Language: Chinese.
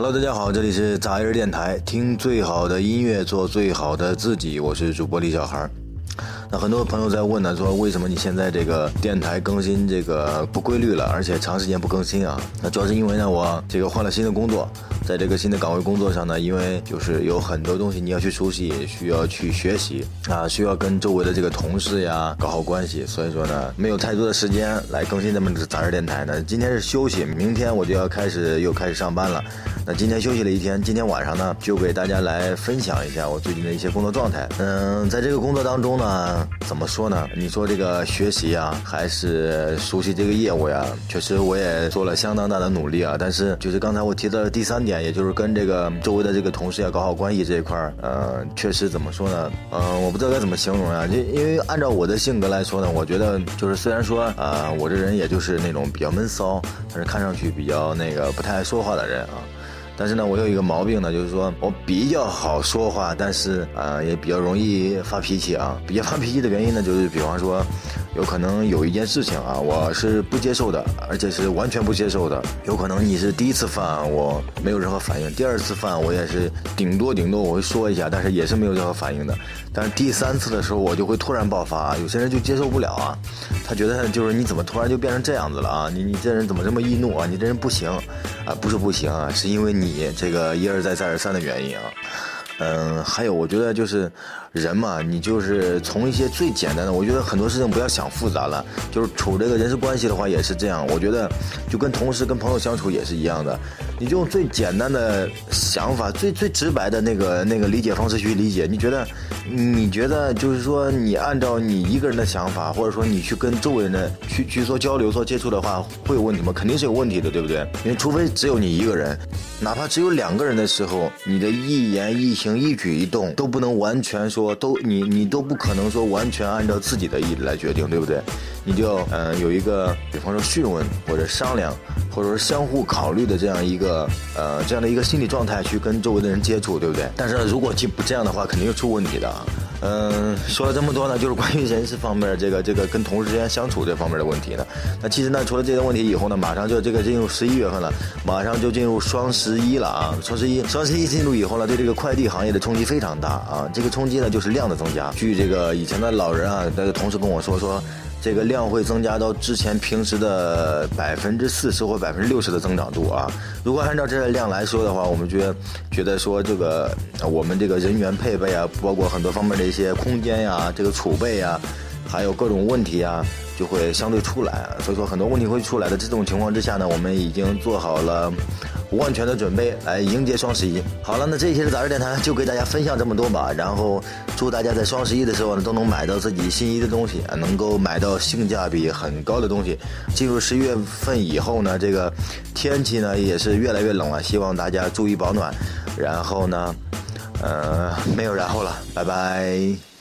Hello，大家好，这里是杂音电台，听最好的音乐，做最好的自己，我是主播李小孩。那很多朋友在问呢，说为什么你现在这个电台更新这个不规律了，而且长时间不更新啊？那主要是因为呢，我这个换了新的工作，在这个新的岗位工作上呢，因为就是有很多东西你要去熟悉，需要去学习啊，需要跟周围的这个同事呀搞好关系，所以说呢，没有太多的时间来更新咱们的杂志电台呢。今天是休息，明天我就要开始又开始上班了。那今天休息了一天，今天晚上呢，就给大家来分享一下我最近的一些工作状态。嗯，在这个工作当中呢。怎么说呢？你说这个学习呀，还是熟悉这个业务呀？确实我也做了相当大的努力啊。但是就是刚才我提到的第三点，也就是跟这个周围的这个同事要搞好关系这一块儿，呃，确实怎么说呢？嗯，我不知道该怎么形容呀。因因为按照我的性格来说呢，我觉得就是虽然说啊，我这人也就是那种比较闷骚，但是看上去比较那个不太爱说话的人啊。但是呢，我有一个毛病呢，就是说我比较好说话，但是啊，也比较容易发脾气啊。比较发脾气的原因呢，就是比方说。有可能有一件事情啊，我是不接受的，而且是完全不接受的。有可能你是第一次犯，我没有任何反应；第二次犯，我也是顶多顶多我会说一下，但是也是没有任何反应的。但是第三次的时候，我就会突然爆发。有些人就接受不了啊，他觉得就是你怎么突然就变成这样子了啊？你你这人怎么这么易怒啊？你这人不行啊，不是不行啊，是因为你这个一而再再而三的原因啊。嗯，还有我觉得就是人嘛，你就是从一些最简单的，我觉得很多事情不要想复杂了，就是处这个人事关系的话也是这样。我觉得就跟同事、跟朋友相处也是一样的，你就用最简单的想法、最最直白的那个那个理解方式去理解。你觉得，你觉得就是说，你按照你一个人的想法，或者说你去跟周围人的去去做交流、做接触的话，会有问题吗？肯定是有问题的，对不对？因为除非只有你一个人，哪怕只有两个人的时候，你的一言一行。一举一动都不能完全说都你你都不可能说完全按照自己的意来决定，对不对？你就嗯有一个，比方说询问或者商量，或者说相互考虑的这样一个呃这样的一个心理状态去跟周围的人接触，对不对？但是如果不这样的话，肯定又出问题的。嗯，说了这么多呢，就是关于人事方面这个这个跟同事之间相处这方面的问题呢。那其实呢，除了这些问题以后呢，马上就这个进入十一月份了，马上就进入双十一了啊！双十一，双十一进入以后呢，对这个快递行业的冲击非常大啊！这个冲击呢，就是量的增加。据这个以前的老人啊，那个同事跟我说说。这个量会增加到之前平时的百分之四十或百分之六十的增长度啊！如果按照这个量来说的话，我们觉得觉得说这个我们这个人员配备啊，包括很多方面的一些空间呀、这个储备呀，还有各种问题啊，就会相对出来。所以说很多问题会出来的。这种情况之下呢，我们已经做好了。万全的准备来迎接双十一。好了，那这一期的杂志电台就给大家分享这么多吧。然后祝大家在双十一的时候呢，都能买到自己心仪的东西，能够买到性价比很高的东西。进入十一月份以后呢，这个天气呢也是越来越冷了，希望大家注意保暖。然后呢，呃，没有然后了，拜拜。